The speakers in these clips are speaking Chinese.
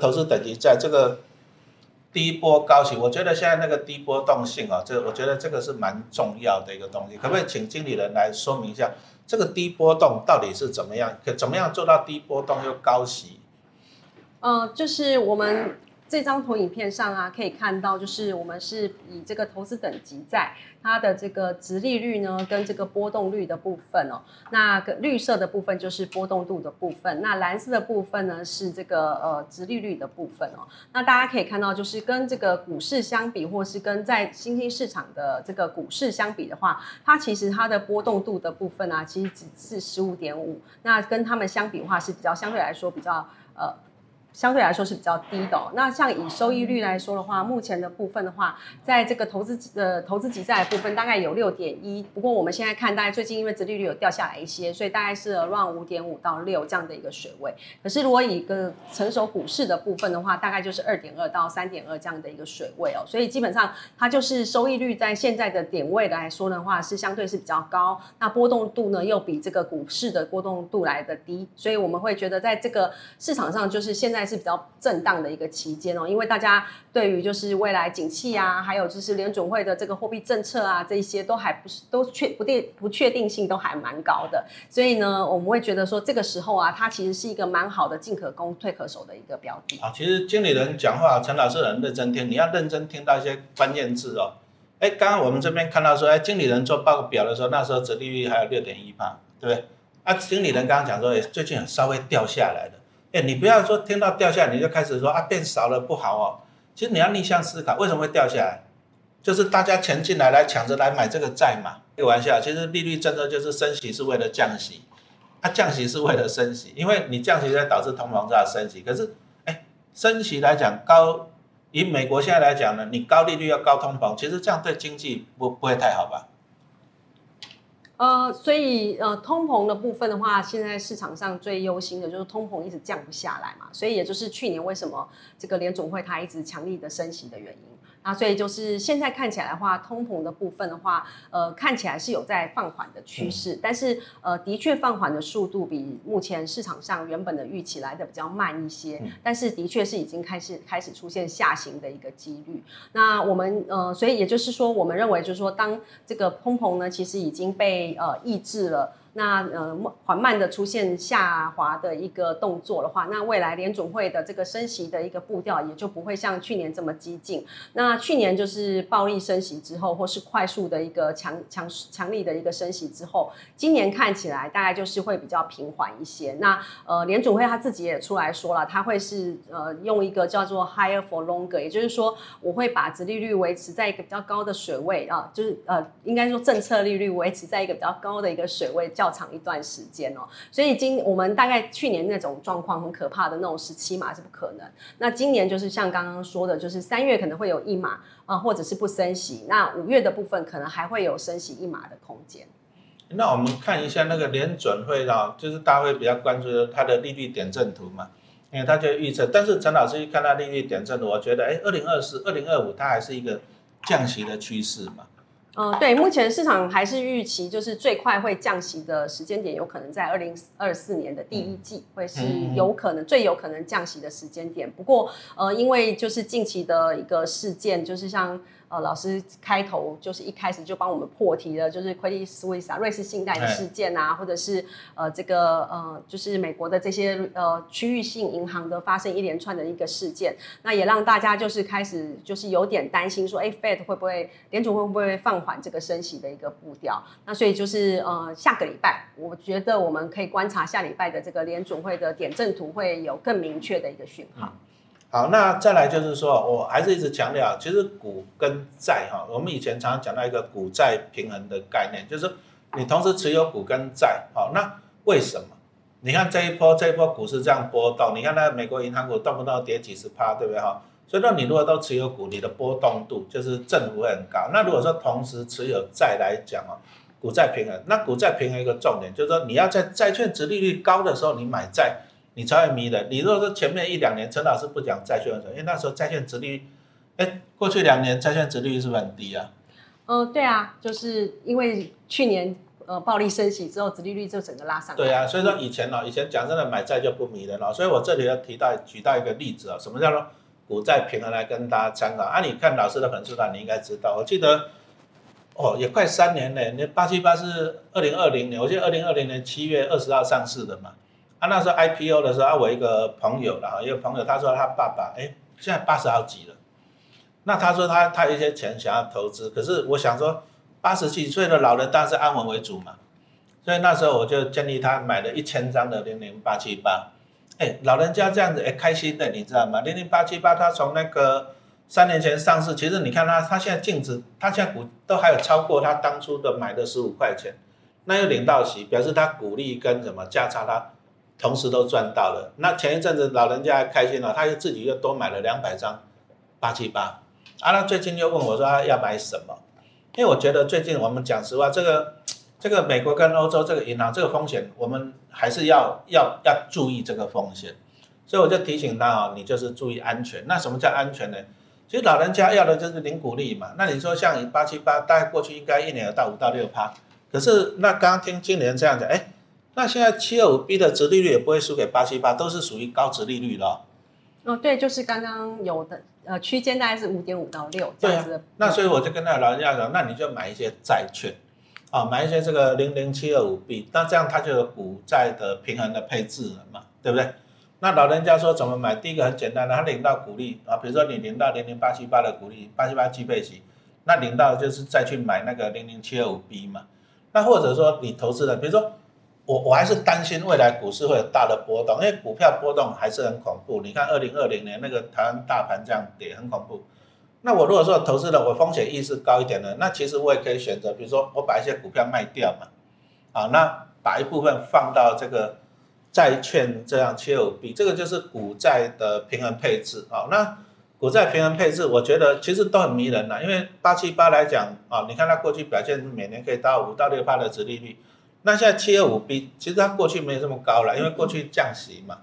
投资等级在这个低波高息，我觉得现在那个低波动性啊，这我觉得这个是蛮重要的一个东西。可不可以请经理人来说明一下，这个低波动到底是怎么样？可怎么样做到低波动又高息？嗯，就是我们。这张投影片上啊，可以看到，就是我们是以这个投资等级在它的这个值利率呢，跟这个波动率的部分哦。那个绿色的部分就是波动度的部分，那蓝色的部分呢是这个呃值利率的部分哦。那大家可以看到，就是跟这个股市相比，或是跟在新兴市场的这个股市相比的话，它其实它的波动度的部分啊，其实只是十五点五。那跟他们相比的话，是比较相对来说比较呃。相对来说是比较低的。那像以收益率来说的话，目前的部分的话，在这个投资的投资级债部分大概有六点一。不过我们现在看，大概最近因为殖利率有掉下来一些，所以大概是 around 五点五到六这样的一个水位。可是如果以一个成熟股市的部分的话，大概就是二点二到三点二这样的一个水位哦。所以基本上它就是收益率在现在的点位来说的话，是相对是比较高。那波动度呢，又比这个股市的波动度来的低。所以我们会觉得在这个市场上，就是现在。是比较震荡的一个期间哦，因为大家对于就是未来景气啊，还有就是联准会的这个货币政策啊，这一些都还不是都确不定不确定性都还蛮高的，所以呢，我们会觉得说这个时候啊，它其实是一个蛮好的进可攻退可守的一个标的。啊，其实经理人讲话，陈老师很认真听，你要认真听到一些关键字哦。哎，刚刚我们这边看到说，哎，经理人做报表的时候，那时候折利率还有六点一八，对不对？啊，经理人刚刚讲说，哎，最近稍微掉下来了。哎，你不要说听到掉下来你就开始说啊变少了不好哦。其实你要逆向思考，为什么会掉下来？就是大家钱进来来抢着来买这个债嘛。开玩笑，其实利率政策就是升息是为了降息，它降息是为了升息，因为你降息在导致通膨在升息。可是，哎，升息来讲高，以美国现在来讲呢，你高利率要高通膨，其实这样对经济不不会太好吧？呃，所以呃，通膨的部分的话，现在市场上最忧心的就是通膨一直降不下来嘛，所以也就是去年为什么这个联总会它一直强力的升息的原因。那所以就是现在看起来的话，通膨的部分的话，呃，看起来是有在放缓的趋势，但是呃，的确放缓的速度比目前市场上原本的预期来的比较慢一些，但是的确是已经开始开始出现下行的一个几率。那我们呃，所以也就是说，我们认为就是说，当这个通膨呢，其实已经被呃抑制了。那呃缓慢的出现下滑的一个动作的话，那未来联总会的这个升息的一个步调也就不会像去年这么激进。那去年就是暴力升息之后，或是快速的一个强强强力的一个升息之后，今年看起来大概就是会比较平缓一些。那呃联总会他自己也出来说了，他会是呃用一个叫做 higher for longer，也就是说我会把殖利率维持在一个比较高的水位啊，就是呃应该说政策利率维持在一个比较高的一个水位。较长一段时间哦，所以今我们大概去年那种状况很可怕的那种十七码是不可能。那今年就是像刚刚说的，就是三月可能会有一码啊，或者是不升息。那五月的部分可能还会有升息一码的空间。那我们看一下那个联准会啊，就是大家会比较关注的它的利率点阵图嘛，因为它就预测。但是陈老师一看到利率点阵图，我觉得哎，二零二四、二零二五它还是一个降息的趋势嘛。嗯，对，目前市场还是预期，就是最快会降息的时间点，有可能在二零二四年的第一季，会是有可能最有可能降息的时间点。不过，呃，因为就是近期的一个事件，就是像。呃，老师开头就是一开始就帮我们破题了，就是 Credit Suisse 啊，瑞士信贷的事件啊，或者是呃这个呃就是美国的这些呃区域性银行的发生一连串的一个事件，那也让大家就是开始就是有点担心说，哎，Fed 会不会联储会不会放缓这个升息的一个步调？那所以就是呃下个礼拜，我觉得我们可以观察下礼拜的这个联储会的点阵图会有更明确的一个讯号。好，那再来就是说，我还是一直强调，其实股跟债哈，我们以前常常讲到一个股债平衡的概念，就是你同时持有股跟债，好，那为什么？你看这一波这一波股市这样波动，你看那美国银行股动不动跌几十趴，对不对哈？所以说你如果都持有股，你的波动度就是振幅很高。那如果说同时持有债来讲哦，股债平衡，那股债平衡一个重点就是说，你要在债券值利率高的时候你买债。你才会迷人。你如果说前面一两年陈老师不讲债券的时候，因为那时候债券值率，哎，过去两年债券值率是不是很低啊？嗯，对啊，就是因为去年。呃暴力升息之后，殖利率就整个拉上来。对啊，所以说以前呢、以前讲真的买债就不迷人了、所以我这里要提到举到一个例子啊、什么叫做股债平衡来跟大家参考啊？你看老师的粉丝团，你应该知道，我记得哦也快三年了，那八七八是二零二零年，我记得二零二零年七月二十号上市的嘛，啊那时候 IPO 的时候，啊我一个朋友啦，一个朋友他说他爸爸哎现在八十好几了，那他说他他有一些钱想要投资，可是我想说八十几岁的老人当然是安稳为主嘛。所以那时候我就建议他买了一千张的零零八七八，哎，老人家这样子哎开心的，你知道吗？零零八七八他从那个三年前上市，其实你看他，他现在净值，他现在股都还有超过他当初的买的十五块钱，那又领到息，表示他股利跟什么价差他同时都赚到了。那前一阵子老人家还开心了，他又自己又多买了两百张八七八，啊，那最近又问我说他要买什么？因为我觉得最近我们讲实话，这个。这个美国跟欧洲这个银行这个风险，我们还是要要要注意这个风险，所以我就提醒他哦，你就是注意安全。那什么叫安全呢？其实老人家要的就是零股利嘛。那你说像八七八，大概过去应该一年有到五到六趴，可是那刚刚听经理人这样讲，哎，那现在七二五 B 的值利率也不会输给八七八，都是属于高值利率的哦。哦，对，就是刚刚有的呃区间大概是五点五到六这样子的。，那所以我就跟那老人家讲，那你就买一些债券。啊，买一些这个零零七二五 B，那这样它就有股债的平衡的配置了嘛，对不对？那老人家说怎么买？第一个很简单的，他领到股利啊，比如说你领到零零八七八的股利，八七八基配息，那领到就是再去买那个零零七二五 B 嘛。那或者说你投资的，比如说我我还是担心未来股市会有大的波动，因为股票波动还是很恐怖。你看二零二零年那个台湾大盘这样跌，很恐怖。那我如果说投资的我风险意识高一点的，那其实我也可以选择，比如说我把一些股票卖掉嘛，啊，那把一部分放到这个债券这样切五 B，这个就是股债的平衡配置啊。那股债平衡配置，我觉得其实都很迷人呐、因为八七八来讲啊，你看它过去表现每年可以到五到六趴的殖利率，那现在七二五 B 其实它过去没有这么高了，因为过去降息嘛。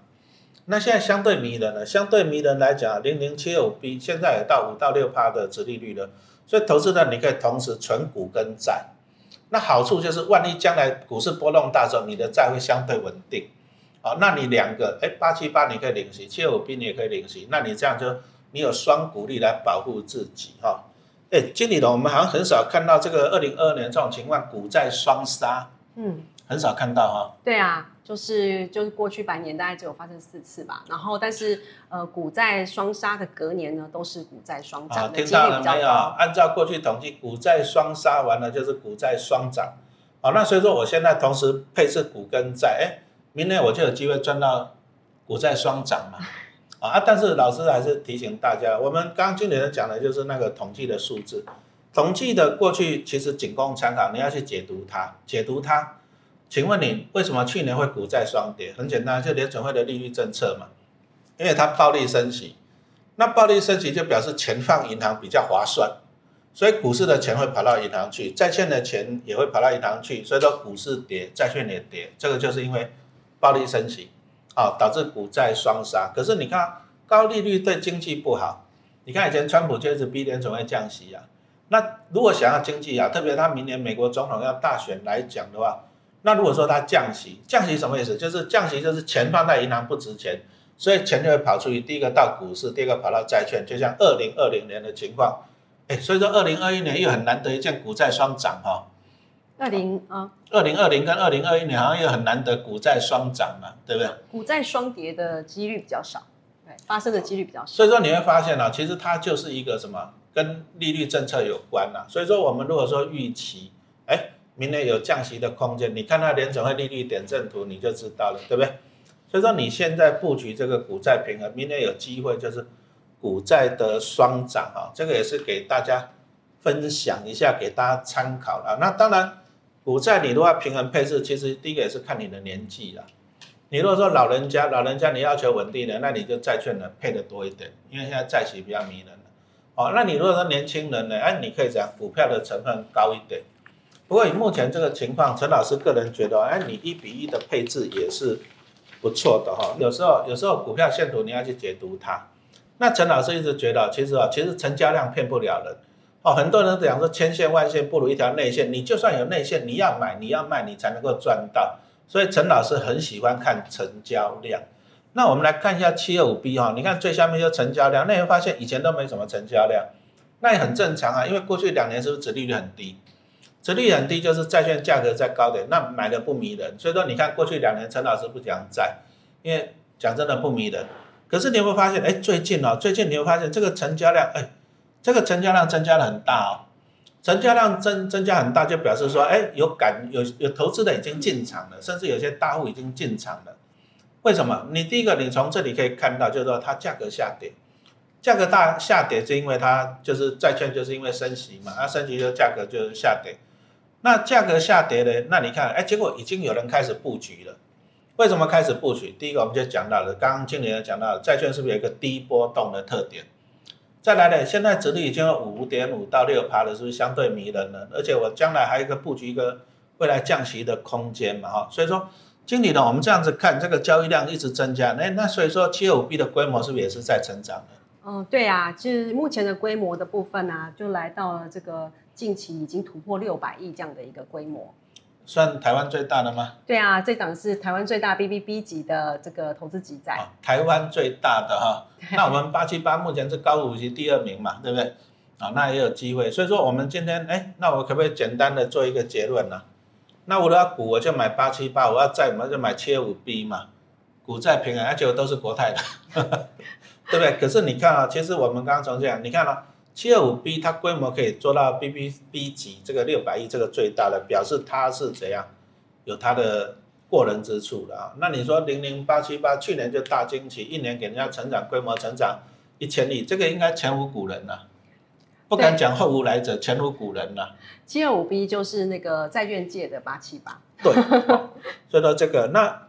那现在相对迷人了，相对迷人来讲，零零七五 B 现在也到五到六趴的殖利率了，所以投资呢你可以同时存股跟债。那好处就是，万一将来股市波动大的时候，你的债会相对稳定。好，那你两个，哎，八七八你可以领息，七五 B 你也可以领息，那你这样就你有双股利来保护自己哈。哎，经理人，我们好像很少看到这个二零二二年这种情况，股债双杀，嗯，很少看到哈。对啊，就是就是过去百年大概只有发生四次吧，然后但是呃股债双杀的隔年呢，都是股债双啊，涨的听几率比较到了没有？按照过去统计，股债双杀完了就是股债双涨。好，那所以说我现在同时配置股跟债，哎，明年我就有机会赚到股债双涨嘛。啊 啊！但是老师还是提醒大家，我们刚刚经理人讲的就是那个统计的数字，统计的过去其实仅供参考，你要去解读它，解读它。请问你为什么去年会股债双跌？很简单，就联准会的利率政策嘛，因为它暴力升息，那暴力升息就表示钱放银行比较划算，所以股市的钱会跑到银行去，债券的钱也会跑到银行去，所以说股市跌，债券也跌，这个就是因为暴力升息啊，导致股债双杀。可是你看高利率对经济不好，你看以前川普就一直逼联准会降息啊，那如果想要经济啊，特别他明年美国总统要大选来讲的话，那如果说他降息，降息什么意思？就是降息就是钱放在银行不值钱。所以钱就会跑出去，第一个到股市，第二个跑到债券，就像二零二零年的情况。哎，所以说二零二一年又很难得一见股债双涨哈、二零啊，二零二零跟二零二一年好像又很难得股债双涨嘛，对不对？股债双跌的几率比较少，对，发生的几率比较少。所以说你会发现啊，其实它就是一个什么跟利率政策有关呐、所以说我们如果说预期，哎，明年有降息的空间，你看它联准会利率点阵图你就知道了，对不对？所以说你现在布局这个股债平衡，明年有机会就是股债的双涨啊，这个也是给大家分享一下，给大家参考了。那当然，股债你如果要平衡配置，其实第一个也是看你的年纪啦。你如果说老人家，老人家你要求稳定的，那你就债券呢配的多一点，因为现在债息比较迷人了。哦，那你如果说年轻人呢，哎，你可以讲股票的成分高一点。不过以目前这个情况，陈老师个人觉得，哎，你一比一的配置也是不错的哈、有时候有时候股票线图你要去解读它。那陈老师一直觉得，其实啊，其实成交量骗不了人。哦，很多人讲说千线万线不如一条内线，你就算有内线，你要买你要卖，你才能够赚到。所以陈老师很喜欢看成交量。那我们来看一下七二五 B 哈，你看最下面就成交量，那你会发现以前都没什么成交量，那也很正常啊，因为过去两年是不是殖利率很低？殖利率很低就是债券价格在高点，那买的不迷人。所以说你看过去两年陈老师不讲债，因为讲真的不迷人。可是你有没有发现，哎，最近哦，最近你会发现这个成交量，哎。这个成交量增加的很大哦，成交量增增加很大，就表示说，哎，有感有有投资的已经进场了，甚至有些大户已经进场了。为什么？你第一个，你从这里可以看到，就是说它价格下跌，价格大下跌，是因为它就是债券，就是因为升息嘛，它升息就价格就是下跌。那价格下跌呢？那你看，哎，结果已经有人开始布局了。为什么开始布局？第一个，我们就讲到了，刚刚经理也讲到了，债券是不是有一个低波动的特点？再来呢，现在殖率已经有五点五到六趴了，是不是相对迷人了？而且我将来还有一个布局一个未来降息的空间嘛，哈，所以说经理呢，我们这样子看，这个交易量一直增加，那那所以说七二五 B 的规模是不是也是在成长的？嗯，对啊，就是目前的规模的部分啊，就来到了这个近期已经突破六百亿这样的一个规模。算台湾最大的吗？对啊，这档是台湾最大 BBB 级的这个投资级债。台湾最大的哈，那我们八七八目前是高股息第二名嘛，对不对？啊，那也有机会。所以说我们今天，哎，那我可不可以简单的做一个结论呢？那我要股我就买八七八，我要债我就买七五 B 嘛，股债平衡，而且都是国泰的，对不对？可是你看啊，其实我们刚刚从这样，你看啊。七二五 B 它规模可以做到 BBB 级，这个六百亿这个最大的，表示它是怎样有它的过人之处的啊。那你说零零八七八去年就大惊奇，一年给人家成长规模成长一千亿，这个应该前无古人了，不敢讲后无来者，前无古人了。七二五 B 就是那个债券界的八七八。对，所以说这个那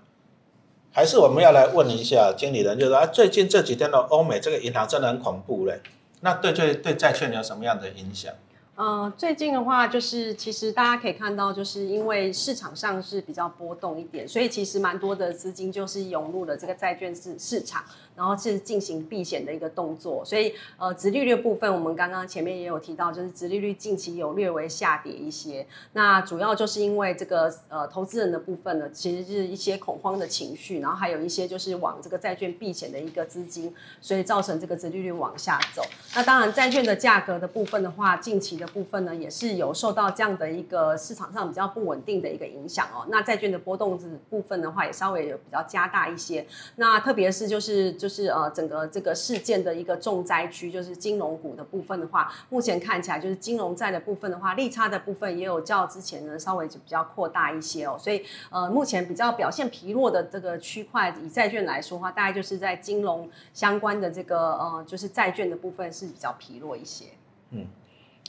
还是我们要来问一下经理人，就是说最近这几天的欧美这个银行真的很恐怖嘞。那对对对债券有什么样的影响？呃，最近的话，就是其实大家可以看到，就是因为市场上是比较波动一点，所以其实蛮多的资金就是涌入了这个债券市市场。然后是进行避险的一个动作，所以呃，殖利率部分我们刚刚前面也有提到，就是殖利率近期有略微下跌一些。那主要就是因为这个呃，投资人的部分呢，其实是一些恐慌的情绪，然后还有一些就是往这个债券避险的一个资金，所以造成这个殖利率往下走。那当然，债券的价格的部分的话，近期的部分呢，也是有受到这样的一个市场上比较不稳定的一个影响哦。那债券的波动子部分的话，也稍微有比较加大一些。那特别是就是就。就是呃，整个这个事件的一个重灾区，就是金融股的部分的话，目前看起来就是金融债的部分的话，利差的部分也有较之前呢稍微就比较扩大一些哦。所以呃，目前比较表现疲弱的这个区块，以债券来说的话，大概就是在金融相关的这个呃，就是债券的部分是比较疲弱一些。嗯，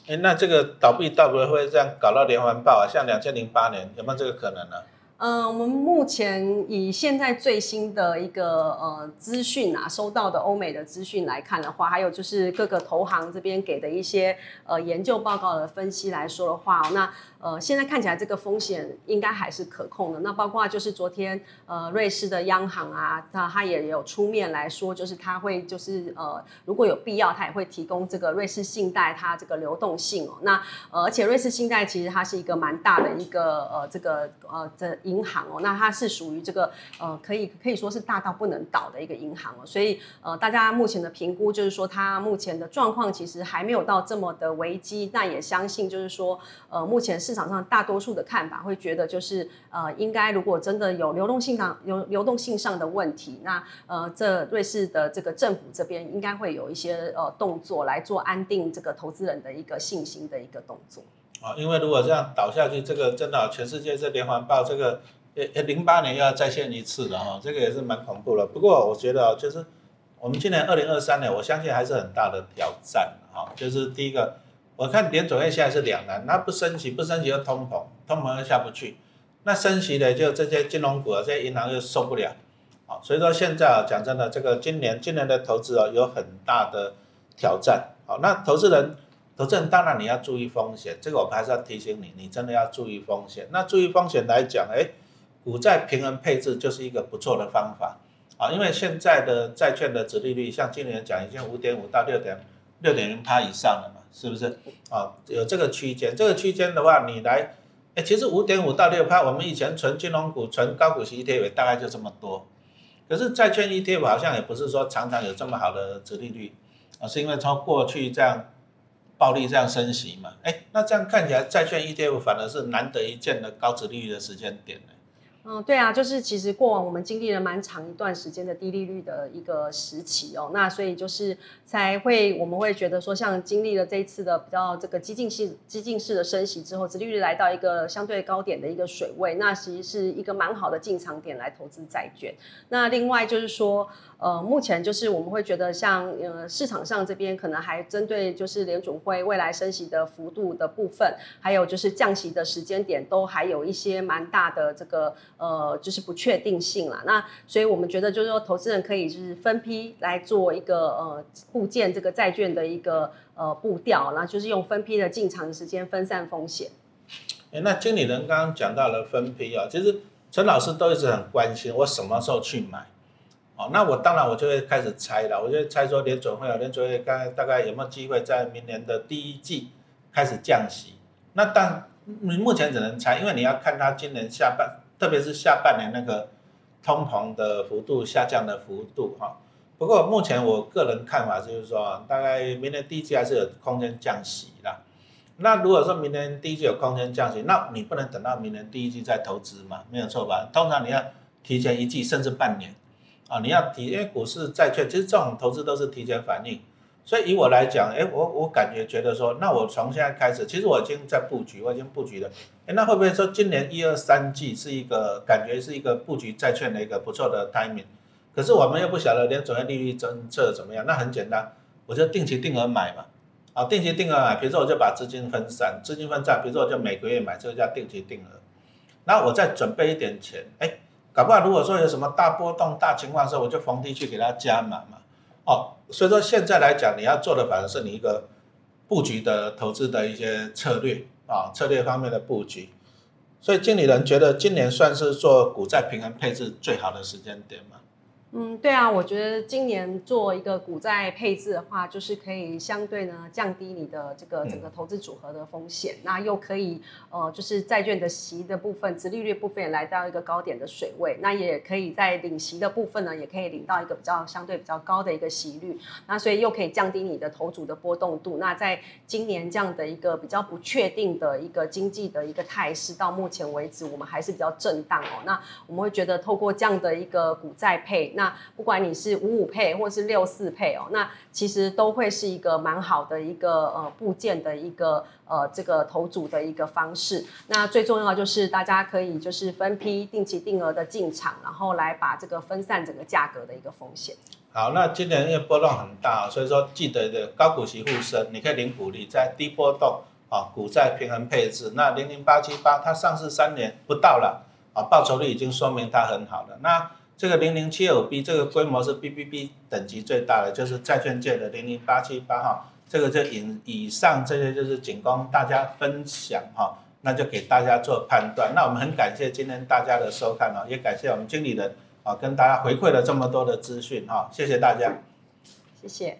哎，那这个倒闭倒不会这样搞到连环爆啊？像两千零八年有没有这个可能呢？嗯，我们目前以现在最新的一个呃资讯啊，收到的欧美的资讯来看的话，还有就是各个投行这边给的一些呃研究报告的分析来说的话，那。呃，现在看起来这个风险应该还是可控的。那包括就是昨天，呃，瑞士的央行啊，那他也有出面来说，就是他会就是呃，如果有必要，他也会提供这个瑞士信贷它这个流动性哦。那呃，而且瑞士信贷其实它是一个蛮大的一个呃这个呃这银行哦。那它是属于这个呃可以可以说是大到不能倒的一个银行哦。所以呃，大家目前的评估就是说，它目前的状况其实还没有到这么的危机。那也相信就是说，呃，目前。市场上大多数的看法会觉得，就是呃，应该如果真的有流动性上有流动性上的问题，那呃，这瑞士的这个政府这边应该会有一些呃动作来做安定这个投资人的一个信心的一个动作。啊，因为如果这样倒下去，这个真的全世界这连环爆，这个呃呃零八年又要再现一次了哈，这个也是蛮恐怖的。不过我觉得就是我们今年二零二三年，我相信还是很大的挑战哈，就是第一个。我看点总会现在是两难，那不升息，不升息又通膨，通膨又下不去，那升息的就这些金融股啊，这些银行又受不了，好，所以说现在啊，讲真的，这个今年今年的投资啊，有很大的挑战，好，那投资人，投资人当然你要注意风险，这个我们还是要提醒你，你真的要注意风险。那注意风险来讲，哎，股债平衡配置就是一个不错的方法，啊，因为现在的债券的值利率，像今年讲已经五点五到六点六点零趴以上了嘛。是不是？啊，有这个区间，这个区间的话，你来，哎，其实五点五到六趴，我们以前存金融股、存高股息 ETF 大概就这么多，可是债券 ETF 好像也不是说常常有这么好的折利率啊，是因为从过去这样暴力这样升息嘛，哎，那这样看起来债券 ETF 反而是难得一见的高值利率的时间点呢。嗯，对啊，就是其实过往我们经历了蛮长一段时间的低利率的一个时期哦，那所以就是才会我们会觉得说，像经历了这一次的比较这个激进式激进式的升息之后，殖利率来到一个相对高点的一个水位，那其实是一个蛮好的进场点来投资债券。那另外就是说。呃，目前就是我们会觉得，像呃市场上这边可能还针对就是联准会未来升息的幅度的部分，还有就是降息的时间点，都还有一些蛮大的这个呃就是不确定性啦。那所以我们觉得就是说，投资人可以就是分批来做一个呃部件这个债券的一个呃步调，然后就是用分批的进场时间分散风险。哎，那经理人刚刚讲到了分批啊，其实陈老师都一直很关心我什么时候去买。哦，那我当然我就会开始猜了，我就猜说联准会啊，联准会大概大概有没有机会在明年的第一季开始降息？那但你目前只能猜，因为你要看它今年下半，特别是下半年那个通膨的幅度下降的幅度哈。不过目前我个人看法就是说，大概明年第一季还是有空间降息的。那如果说明年第一季有空间降息，那你不能等到明年第一季再投资嘛？没有错吧？通常你要提前一季甚至半年。啊，你要提，因为股市、债券，其实这种投资都是提前反应，所以以我来讲，哎，我我感觉觉得说，那我从现在开始，其实我已经在布局，我已经布局了，哎，那会不会说今年一二三季是一个感觉是一个布局债券的一个不错的 timing？可是我们又不晓得连准备利率政策怎么样，那很简单，我就定期定额买嘛，啊，定期定额买，比如说我就把资金分散，资金分散，比如说我就每个月买，这个叫定期定额，那我再准备一点钱，哎。搞不好，如果说有什么大波动、大情况的时候，我就逢低去给它加满嘛。哦，所以说现在来讲，你要做的反而是你一个布局的投资的一些策略啊，策略方面的布局。所以经理人觉得今年算是做股债平衡配置最好的时间点嘛。嗯，对啊，我觉得今年做一个股债配置的话，就是可以相对呢降低你的这个整个投资组合的风险，那又可以呃就是债券的息的部分，殖利率部分也来到一个高点的水位，那也可以在领息的部分呢，也可以领到一个比较相对比较高的一个息率，那所以又可以降低你的投组的波动度。那在今年这样的一个比较不确定的一个经济的一个态势，到目前为止我们还是比较震荡哦。那我们会觉得透过这样的一个股债配。那不管你是五五配或是六四配哦，那其实都会是一个蛮好的一个呃部件的一个呃这个投组的一个方式。那最重要就是大家可以就是分批定期定额的进场，然后来把这个分散整个价格的一个风险。好，那今年因为波动很大，所以说记得的高股息护身，你可以领股利，在低波动啊股债平衡配置。那零零八七八它上市三年不到了啊，报酬率已经说明它很好了。那这个零零七五 B 这个规模是 BBB 等级最大的，就是债券界的零零八七八哈，这个就以以上这些就是仅供大家分享哈，那就给大家做判断。那我们很感谢今天大家的收看哦，也感谢我们经理人啊跟大家回馈了这么多的资讯哈，谢谢大家，谢谢。